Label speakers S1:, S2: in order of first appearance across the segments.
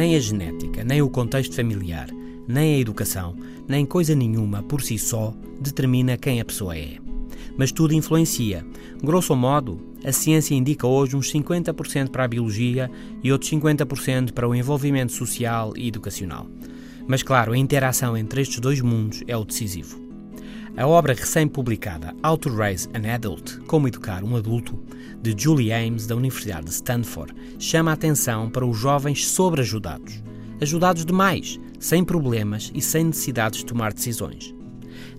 S1: a genética, nem o contexto familiar, nem a educação, nem coisa nenhuma por si só determina quem a pessoa é. Mas tudo influencia. Grosso modo, a ciência indica hoje uns 50% para a biologia e outros 50% para o envolvimento social e educacional. Mas claro, a interação entre estes dois mundos é o decisivo. A obra recém-publicada How to Raise an Adult, Como Educar um Adulto, de Julie Ames, da Universidade de Stanford, chama a atenção para os jovens sobreajudados. Ajudados demais, sem problemas e sem necessidades de tomar decisões.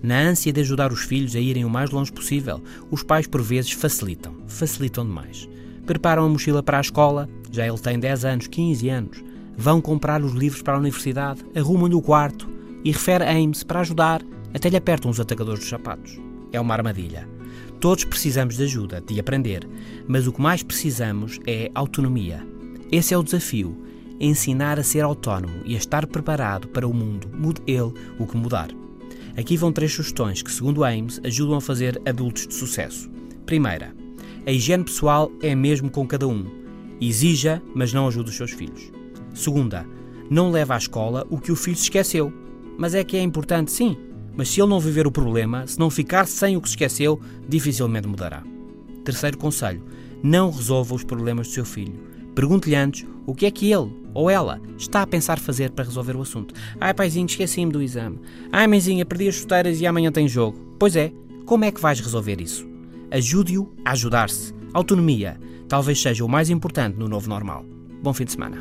S1: Na ânsia de ajudar os filhos a irem o mais longe possível, os pais por vezes facilitam, facilitam demais. Preparam a mochila para a escola, já ele tem 10 anos, 15 anos. Vão comprar os livros para a universidade, arrumam-lhe o quarto e refere Ames para ajudar, até lhe apertam os atacadores dos sapatos. É uma armadilha. Todos precisamos de ajuda, de aprender, mas o que mais precisamos é autonomia. Esse é o desafio: ensinar a ser autónomo e a estar preparado para o mundo, mude ele o que mudar. Aqui vão três sugestões que, segundo Ames, ajudam a fazer adultos de sucesso. Primeira, a higiene pessoal é mesmo com cada um. Exija, mas não ajude os seus filhos. Segunda, não leva à escola o que o filho se esqueceu. Mas é que é importante, sim. Mas se ele não viver o problema, se não ficar sem o que se esqueceu, dificilmente mudará. Terceiro conselho: não resolva os problemas do seu filho. Pergunte-lhe antes o que é que ele ou ela está a pensar fazer para resolver o assunto. Ai, paizinho, esqueci-me do exame. Ai, mãezinha, perdi as chuteiras e amanhã tem jogo. Pois é, como é que vais resolver isso? Ajude-o a ajudar-se. Autonomia talvez seja o mais importante no novo normal. Bom fim de semana.